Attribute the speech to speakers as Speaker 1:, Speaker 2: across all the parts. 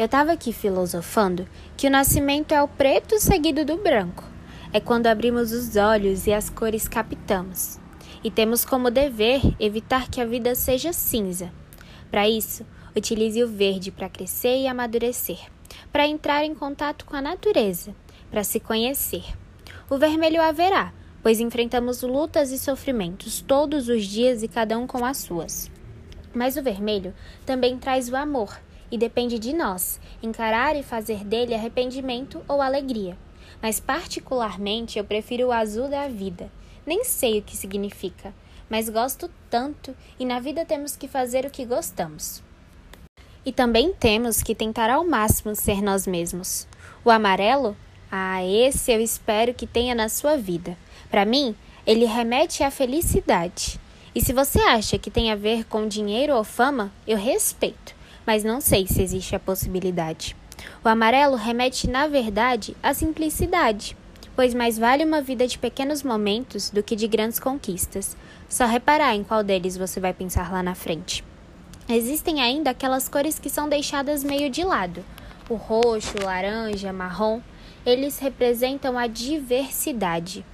Speaker 1: Eu estava aqui filosofando que o nascimento é o preto seguido do branco. É quando abrimos os olhos e as cores captamos. E temos como dever evitar que a vida seja cinza. Para isso, utilize o verde para crescer e amadurecer, para entrar em contato com a natureza, para se conhecer. O vermelho haverá, pois enfrentamos lutas e sofrimentos todos os dias e cada um com as suas. Mas o vermelho também traz o amor e depende de nós encarar e fazer dele arrependimento ou alegria. Mas, particularmente, eu prefiro o azul da vida. Nem sei o que significa, mas gosto tanto e na vida temos que fazer o que gostamos. E também temos que tentar ao máximo ser nós mesmos. O amarelo? Ah, esse eu espero que tenha na sua vida. Para mim, ele remete à felicidade. E se você acha que tem a ver com dinheiro ou fama, eu respeito mas não sei se existe a possibilidade. O amarelo remete, na verdade, à simplicidade, pois mais vale uma vida de pequenos momentos do que de grandes conquistas. Só reparar em qual deles você vai pensar lá na frente. Existem ainda aquelas cores que são deixadas meio de lado. O roxo, o laranja, marrom, eles representam a diversidade.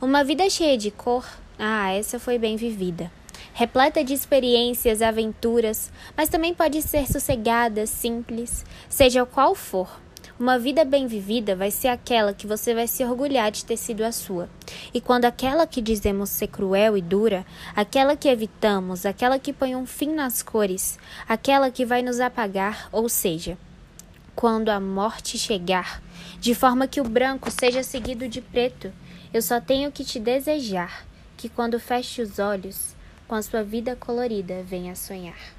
Speaker 1: Uma vida cheia de cor, ah, essa foi bem vivida repleta de experiências, aventuras, mas também pode ser sossegada, simples, seja qual for. Uma vida bem vivida vai ser aquela que você vai se orgulhar de ter sido a sua. E quando aquela que dizemos ser cruel e dura, aquela que evitamos, aquela que põe um fim nas cores, aquela que vai nos apagar, ou seja, quando a morte chegar, de forma que o branco seja seguido de preto, eu só tenho que te desejar que quando feche os olhos, com a sua vida colorida, venha sonhar.